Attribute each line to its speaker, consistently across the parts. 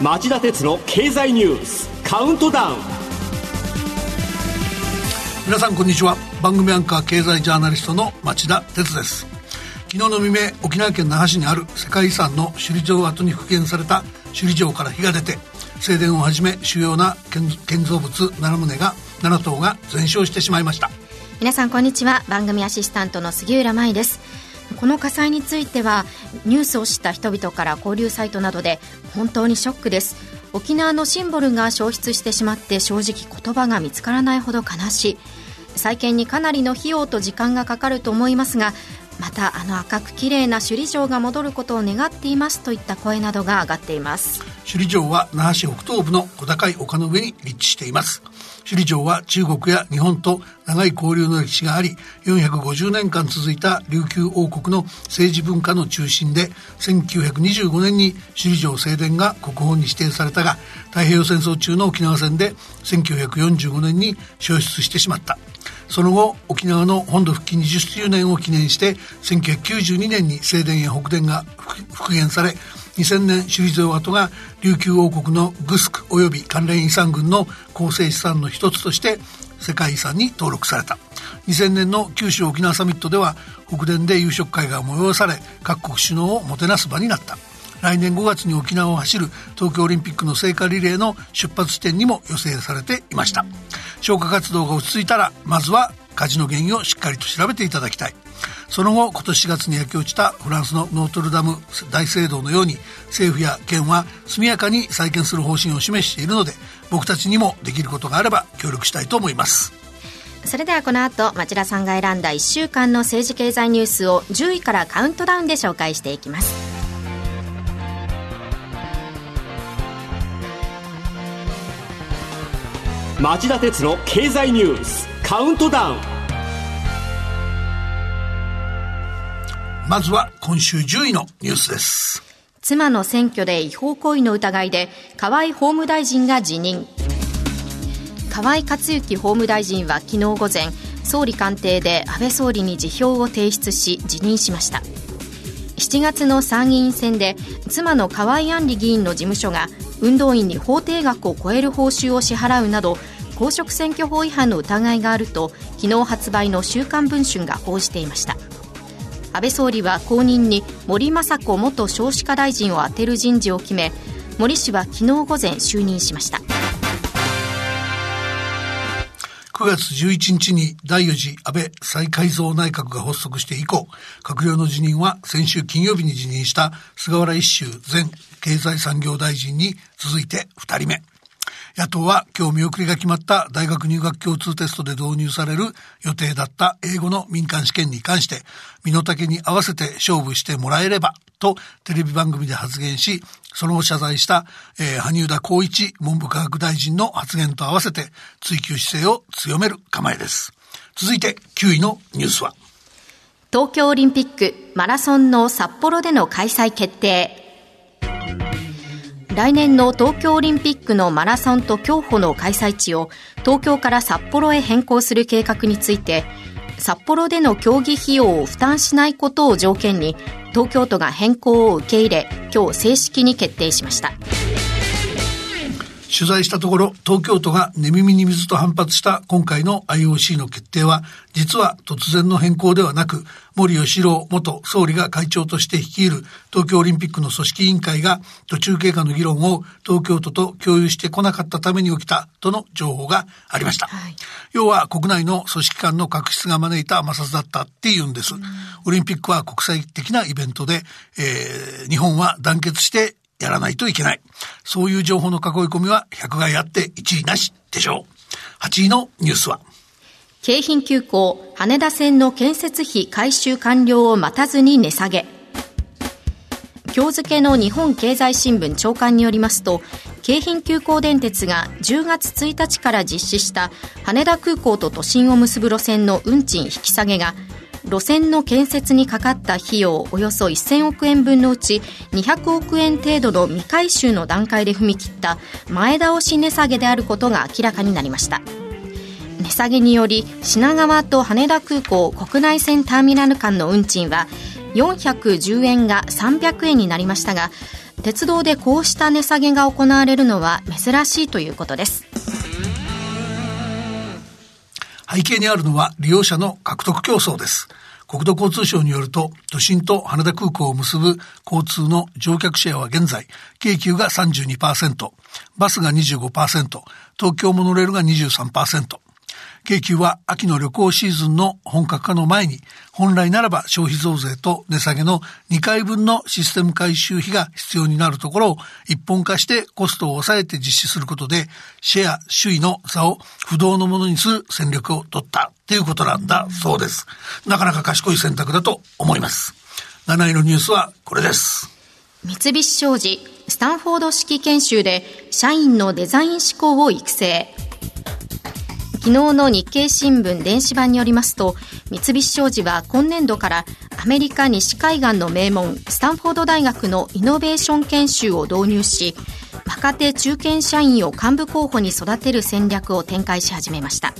Speaker 1: 町田鉄の経済ニュースカウントダウン。
Speaker 2: 皆さんこんにちは。番組アンカー経済ジャーナリストの町田鉄です。昨日の未明沖縄県那覇市にある世界遺産の首里城跡に復元された首里城から火が出て正殿をはじめ主要な建造物7棟が7棟が全焼してしまいました。
Speaker 3: 皆さんこんにちは。番組アシスタントの杉浦舞です。この火災についてはニュースを知った人々から交流サイトなどで本当にショックです。沖縄のシンボルが消失してしまって正直言葉が見つからないほど悲しい。再建にかなりの費用と時間がかかると思いますがまたあの赤く綺麗な首里城が戻ることを願っていますといった声などが上がっています。
Speaker 2: 首里城は那覇市北東部の小高い丘の上に立地しています。首里城は中国や日本と長い交流の歴史があり450年間続いた琉球王国の政治文化の中心で1925年に首里城正殿が国宝に指定されたが太平洋戦争中の沖縄戦で1945年に消失してしまった。その後沖縄の本土復帰20周年を記念して1992年に正殿や北殿が復元され2000年首里城跡が琉球王国のグスク及び関連遺産群の構成資産の一つとして世界遺産に登録された。2000年の九州沖縄サミットでは北電で夕食会が催され各国首脳をもてなす場になった。来年5月に沖縄を走る東京オリンピックの聖火リレーの出発地点にも予定されていました。消火活動が落ち着いたらまずは火事の原因をしっかりと調べていただきたい。その後今年4月に焼け落ちたフランスのノートルダム大聖堂のように政府や県は速やかに再建する方針を示しているので僕たちにもできることがあれば協力したいと思います。
Speaker 3: それではこの後町田さんが選んだ1週間の政治経済ニュースを10位からカウントダウンで紹介していきます。
Speaker 1: 町田鉄の経済ニュースカウントダウン
Speaker 2: まずは今週10位のニュースです。
Speaker 3: 妻の選挙で違法行為の疑いで河合法務大臣が辞任。河合克行法務大臣は昨日午前、総理官邸で安倍総理に辞表を提出し辞任しました。7月の参議院選で妻の河合案里議員の事務所が運動員に法定額を超える報酬を支払うなど公職選挙法違反の疑いがあると昨日発売の「週刊文春」が報じていました。安倍総理は後任に森雅子元少子化大臣を充てる人事を決め森氏は昨日午前就任しました。
Speaker 2: 9月11日に第4次安倍再改造内閣が発足して以降、閣僚の辞任は先週金曜日に辞任した菅原一秀前経済産業大臣に続いて2人目。野党は今日見送りが決まった大学入学共通テストで導入される予定だった英語の民間試験に関して身の丈に合わせて勝負してもらえればとテレビ番組で発言し、その後謝罪した、えー、羽生田光一文部科学大臣の発言と合わせて追及姿勢を強める構えです。続いて9位のニュースは
Speaker 3: 東京オリンピックマラソンの札幌での開催決定。来年の東京オリンピックのマラソンと競歩の開催地を東京から札幌へ変更する計画について札幌での競技費用を負担しないことを条件に東京都が変更を受け入れ今日正式に決定しました。
Speaker 2: 取材したところ、東京都が寝耳に水と反発した今回の IOC の決定は、実は突然の変更ではなく、森喜朗元総理が会長として率いる東京オリンピックの組織委員会が途中経過の議論を東京都と共有してこなかったために起きたとの情報がありました。はい、要は国内の組織間の確執が招いた摩擦だったっていうんです。オリンピックは国際的なイベントで、えー、日本は団結してやらないといけない。そういう情報の囲い込みは100害あって1位なしでしょう。8位のニュースは。
Speaker 3: 京浜急行羽田線の建設費回収完了を待たずに値下げ。今日付の日本経済新聞長官によりますと、京浜急行電鉄が10月1日から実施した羽田空港と都心を結ぶ路線の運賃引き下げが路線の建設にかかった費用およそ1000億円分のうち200億円程度の未回収の段階で踏み切った前倒し値下げであることが明らかになりました。値下げにより品川と羽田空港国内線ターミナル間の運賃は410円が300円になりましたが鉄道でこうした値下げが行われるのは珍しいということです。
Speaker 2: 背景にあるのは利用者の獲得競争です。国土交通省によると、都心と羽田空港を結ぶ交通の乗客シェアは現在、京急が32%、バスが25%、東京モノレールが23%、京急は秋の旅行シーズンの本格化の前に、本来ならば消費増税と値下げの2回分のシステム回収費が必要になるところを一本化してコストを抑えて実施することで、シェア首位の座を不動のものにする戦略を取ったということなんだそうです。なかなか賢い選択だと思います。7位のニュースはこれです。
Speaker 3: 三菱商事、スタンフォード式研修で社員のデザイン思考を育成。昨日の日経新聞電子版によりますと三菱商事は今年度からアメリカ西海岸の名門スタンフォード大学のイノベーション研修を導入し若手中堅社員を幹部候補に育てる戦略を展開し始めました。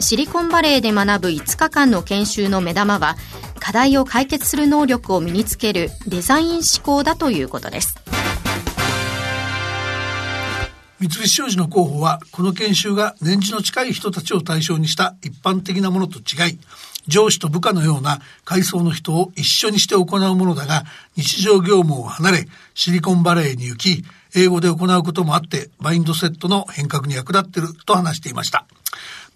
Speaker 3: シリコンバレーで学ぶ5日間の研修の目玉は課題を解決する能力を身につけるデザイン思考だということです。
Speaker 2: 三菱商事の候補は、この研修が年次の近い人たちを対象にした一般的なものと違い、上司と部下のような階層の人を一緒にして行うものだが、日常業務を離れ、シリコンバレーに行き、英語で行うこともあって、マインドセットの変革に役立ってると話していました。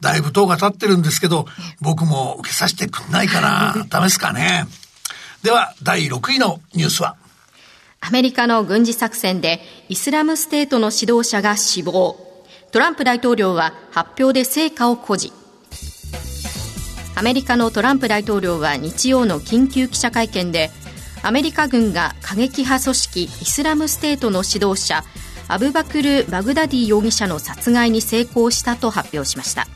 Speaker 2: だいぶ塔が立ってるんですけど、僕も受けさせてくんないかな。ダメですかね。では、第6位のニュースは
Speaker 3: アメリカの軍事作戦でイスラムステートの指導者が死亡。トランプ大統領は発表で成果を誇示。アメリカのトランプ大統領は日曜の緊急記者会見で、アメリカ軍が過激派組織イスラムステートの指導者、アブバクル・バグダディ容疑者の殺害に成功したと発表しました。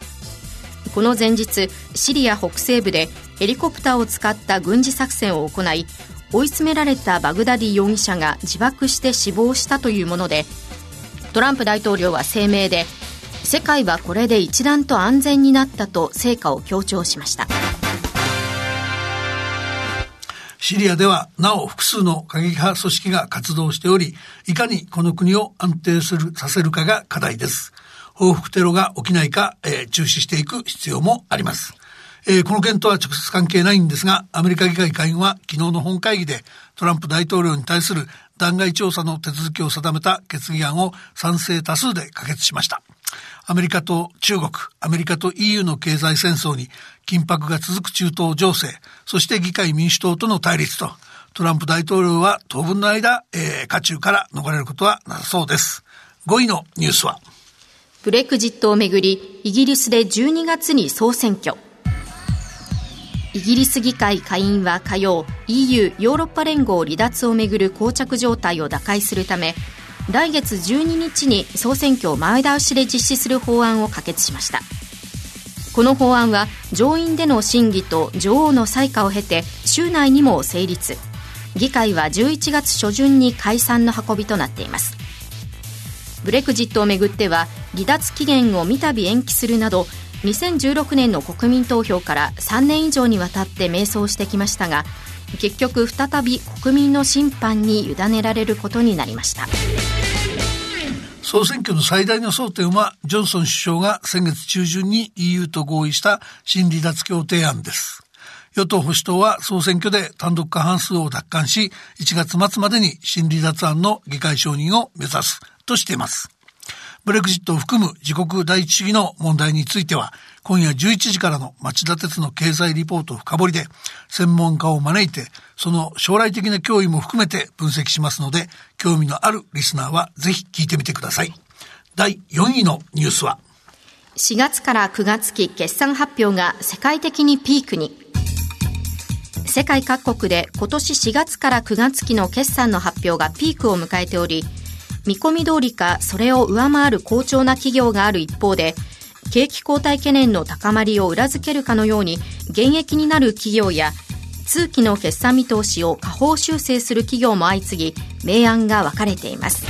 Speaker 3: この前日、シリア北西部でヘリコプターを使った軍事作戦を行い、追い詰められたバグダディ容疑者が自爆して死亡したというものでトランプ大統領は声明で世界はこれで一段と安全になったと成果を強調しました。
Speaker 2: シリアではなお複数の過激派組織が活動しておりいかにこの国を安定するさせるかが課題です。報復テロが起きないか、えー、注視していく必要もあります。えー、この件とは直接関係ないんですが、アメリカ議会下院は昨日の本会議でトランプ大統領に対する弾劾調査の手続きを定めた決議案を賛成多数で可決しました。アメリカと中国、アメリカと EU の経済戦争に緊迫が続く中東情勢、そして議会民主党との対立と、トランプ大統領は当分の間、えー、渦中から逃れることはなさそうです。5位のニュースは
Speaker 3: ブレクジットをめぐり、イギリスで12月に総選挙。イギリス議会下院は火曜 EU= ヨーロッパ連合離脱をめぐる膠着状態を打開するため来月12日に総選挙を前倒しで実施する法案を可決しました。この法案は上院での審議と女王の採火を経て週内にも成立。議会は11月初旬に解散の運びとなっています。ブレクジットをめぐっては離脱期限を三度延期するなど2016年の国民投票から3年以上にわたって迷走してきましたが結局再び国民の審判に委ねられることになりました。
Speaker 2: 総選挙の最大の争点はジョンソン首相が先月中旬に EU と合意した新離脱協定案です。与党保守党は総選挙で単独過半数を奪還し1月末までに新離脱案の議会承認を目指すとしています。ブレグジットを含む自国第一主義の問題については、今夜11時からの町田鉄の経済リポート深掘りで、専門家を招いて、その将来的な脅威も含めて分析しますので、興味のあるリスナーはぜひ聞いてみてください。第4位のニュースは、
Speaker 3: 4月から9月期決算発表が世界的にピークに。世界各国で今年4月から9月期の決算の発表がピークを迎えており、見込み通りかそれを上回る好調な企業がある一方で、景気後退懸念の高まりを裏付けるかのように、現役になる企業や、通期の決算見通しを下方修正する企業も相次ぎ、明暗が分かれています。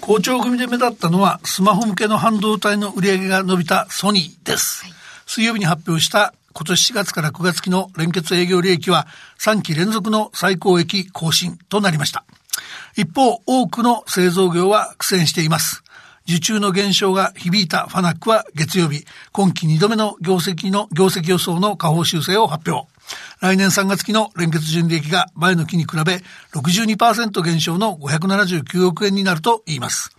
Speaker 2: 好調組で目立ったのはスマホ向けの半導体の売り上げが伸びたソニーです。はい、水曜日に発表した今年4月から9月期の連結営業利益は3期連続の最高益更新となりました。一方、多くの製造業は苦戦しています。受注の減少が響いたファナックは月曜日、今期2度目の業績の、業績予想の下方修正を発表。来年3月期の連結純利益が前の期に比べ62%減少の579億円になると言います。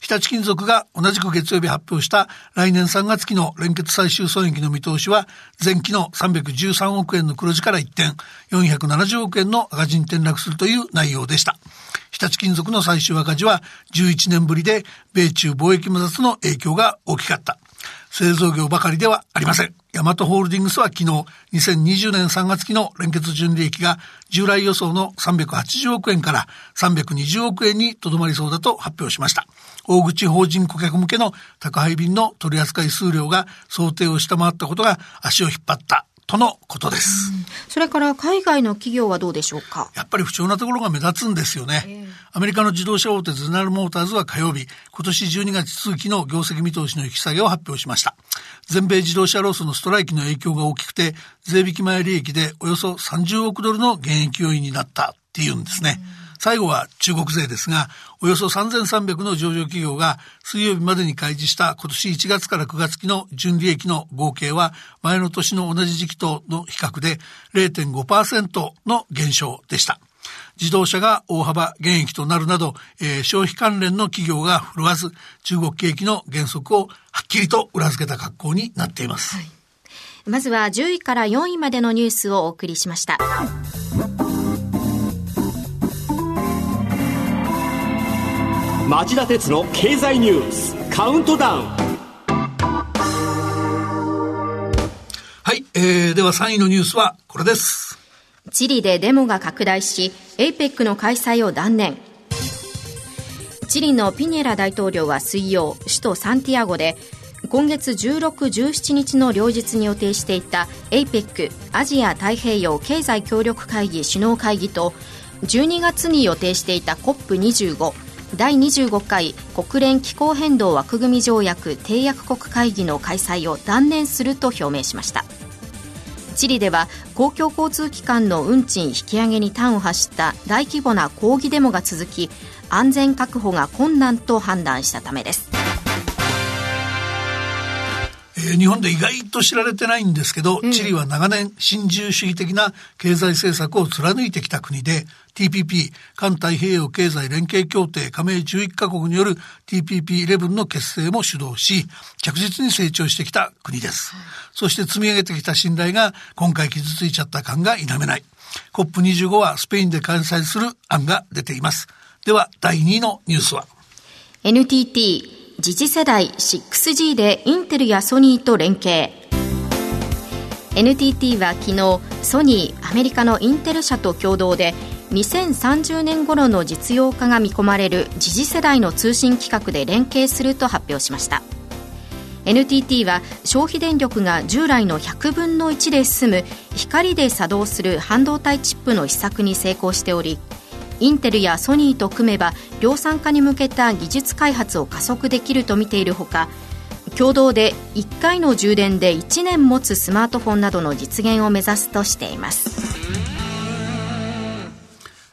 Speaker 2: 日立金属が同じく月曜日発表した来年3月期の連結最終損益の見通しは前期の313億円の黒字から一転470億円の赤字に転落するという内容でした。日立金属の最終赤字は11年ぶりで米中貿易摩擦の影響が大きかった。製造業ばかりではありません。ヤマトホールディングスは昨日、2020年3月期の連結純利益が従来予想の380億円から320億円にとどまりそうだと発表しました。大口法人顧客向けの宅配便の取扱数量が想定を下回ったことが足を引っ張ったとのことです。
Speaker 3: それから海外の企業はどうでしょうか？
Speaker 2: やっぱり不調なところが目立つんですよね。えー、アメリカの自動車大手ゼネラルモーターズは火曜日、今年12月通期の業績見通しの引き下げを発表しました。全米自動車ロスのストライキの影響が大きくて、税引き前利益でおよそ30億ドルの減益要因になったっていうんですね。最後は中国勢ですが、およそ3300の上場企業が水曜日までに開示した今年1月から9月期の純利益の合計は前の年の同じ時期との比較で0.5%の減少でした。自動車が大幅減益となるなど、えー、消費関連の企業が振るわず中国景気の減速をっきりと裏付けた格好になっています。はい、
Speaker 3: まずは10位から4位までのニュースをお送りしました。
Speaker 1: 町田鉄の経済ニュースカウントダウン
Speaker 2: はい、えー、では3位のニュースはこれです
Speaker 3: チリでデモが拡大し APEC の開催を断念チリのピネラ大統領は水曜首都サンティアゴで今月16、17日の両日に予定していた APEC アジア太平洋経済協力会議首脳会議と12月に予定していた COP25 第25回国連気候変動枠組条約締約国会議の開催を断念すると表明しました。チリでは公共交通機関の運賃引き上げに端を発した大規模な抗議デモが続き安全確保が困難と判断したためです。
Speaker 2: ー、日本で意外と知られてないんですけど、うん、チリは長年新自由主義的な経済政策を貫いてきた国で、TPP、環太平洋経済連携協定加盟11カ国による TPP11 の結成も主導し、着実に成長してきた国です。そして積み上げてきた信頼が今回傷ついちゃった感が否めない。COP25 はスペインで開催する案が出ています。では、第2位のニュースは
Speaker 3: NTT 次次世代 6G でインテルやソニーと連携。NTT は昨日ソニーアメリカのインテル社と共同で2030年頃の実用化が見込まれる次次世代の通信規格で連携すると発表しました。NTT は消費電力が従来の100分の1で済む光で作動する半導体チップの試作に成功しておりインテルやソニーと組めば量産化に向けた技術開発を加速できると見ているほか共同で1回の充電で1年持つスマートフォンなどの実現を目指すとしています。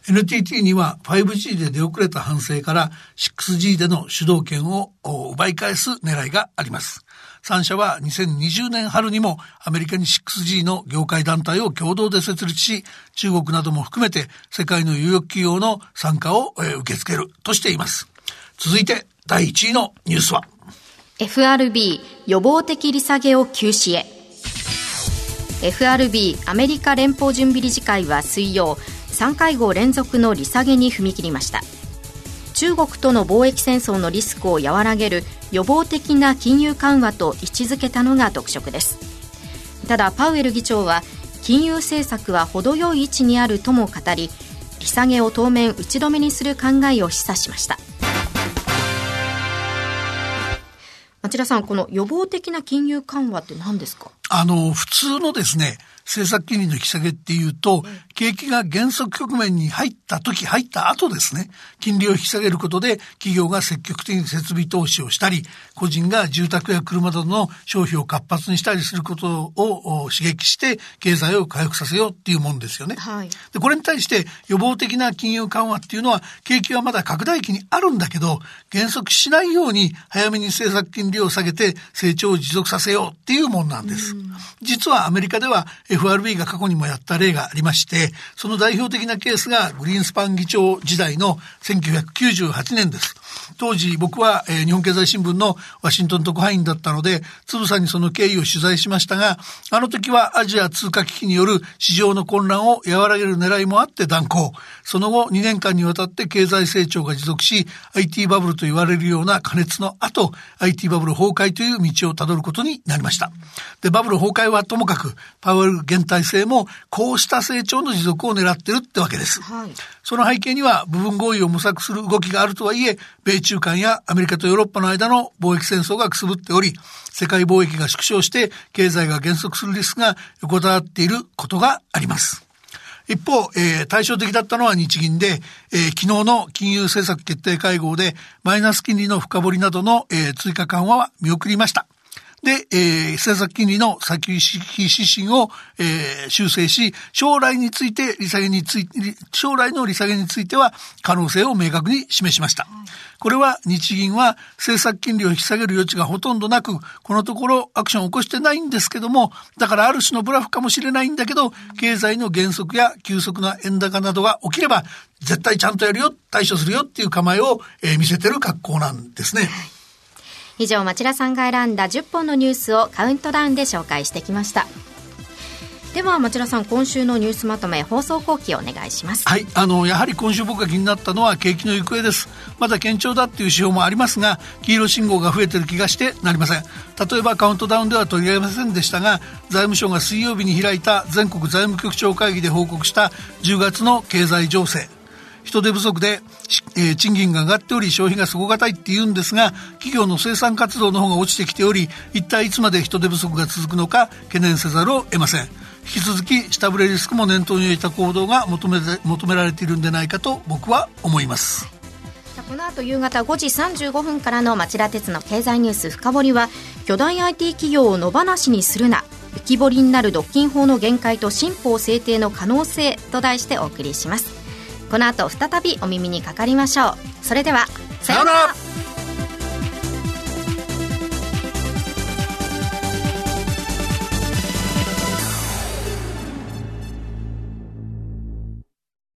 Speaker 2: NTT には 5G で出遅れた反省から 6G での主導権を奪い返す狙いがあります。3社は2020年春にもアメリカに 6G の業界団体を共同で設立し、中国なども含めて世界の有力企業の参加を受け付けるとしています。続いて第1位のニュースは。
Speaker 3: FRB 予防的利下げを休止へ。FRB アメリカ連邦準備理事会は水曜3会合連続の利下げに踏み切りました。中国との貿易戦争のリスクを和らげる予防的な金融緩和と位置づけたのが特色です。ただパウエル議長は金融政策は程よい位置にあるとも語り利下げを当面打ち止めにする考えを示唆しました。町田さん、この予防的な金融緩和って何ですか？
Speaker 2: あの、普通のですね、政策金利の引き下げっていうと、景気が減速局面に入った時、入った後ですね、金利を引き下げることで企業が積極的に設備投資をしたり、個人が住宅や車などの消費を活発にしたりすることを刺激して経済を回復させようっていうもんですよね。はい、でこれに対して予防的な金融緩和っていうのは景気はまだ拡大期にあるんだけど、減速しないように早めに政策金利を下げて成長を持続させようっていうもんなんです。実はアメリカでは FRB が過去にもやった例がありまして、その代表的なケースがグリーンスパン議長時代の1998年です。当時僕は、えー、日本経済新聞のワシントン特派員だったので、つぶさにその経緯を取材しましたが、あの時はアジア通貨危機による市場の混乱を和らげる狙いもあって断行。その後2年間にわたって経済成長が持続し、IT バブルと言われるような加熱の後、IT バブル崩壊という道をたどることになりました。で、バブル崩壊はともかく、パウエル現体制もこうした成長の持続を狙ってるってわけです。はい、その背景には部分合意を模索する動きがあるとはいえ、米中間やアメリカとヨーロッパの間の貿易戦争がくすぶっており、世界貿易が縮小して経済が減速するリスクが横たわっていることがあります。一方、えー、対照的だったのは日銀で、えー、昨日の金融政策決定会合でマイナス金利の深掘りなどの、えー、追加緩和は見送りました。で、えー、政策金利の先行き指針を、えー、修正し、将来について、利下げについて、将来の利下げについては可能性を明確に示しました。これは日銀は政策金利を引き下げる余地がほとんどなく、このところアクションを起こしてないんですけども、だからある種のブラフかもしれないんだけど、経済の減速や急速な円高などが起きれば、絶対ちゃんとやるよ、対処するよっていう構えを、えー、見せてる格好なんですね。
Speaker 3: 以上町田さんが選んだ10本のニュースをカウントダウンで紹介してきました。では町田さん今週のニュースまとめ放送後期お願いします。
Speaker 2: はいあのやはり今週僕が気になったのは景気の行方です。まだ堅調だっていう指標もありますが黄色信号が増えてる気がしてなりません。例えばカウントダウンでは取り上げませんでしたが財務省が水曜日に開いた全国財務局長会議で報告した10月の経済情勢。人手不足で、えー、賃金が上がっており消費が底堅いって言うんですが企業の生産活動の方が落ちてきており一体いつまで人手不足が続くのか懸念せざるを得ません。引き続き下振れリスクも念頭に置いた行動が求め求められているんでないかと僕は思います。
Speaker 3: この後夕方5時35分からの町田鉄の経済ニュース深掘りは巨大 IT 企業を野放しにするな浮き彫りになる独禁法の限界と新法制定の可能性と題してお送りします。この後再びお耳にかかりましょう。それでは
Speaker 2: さようなら。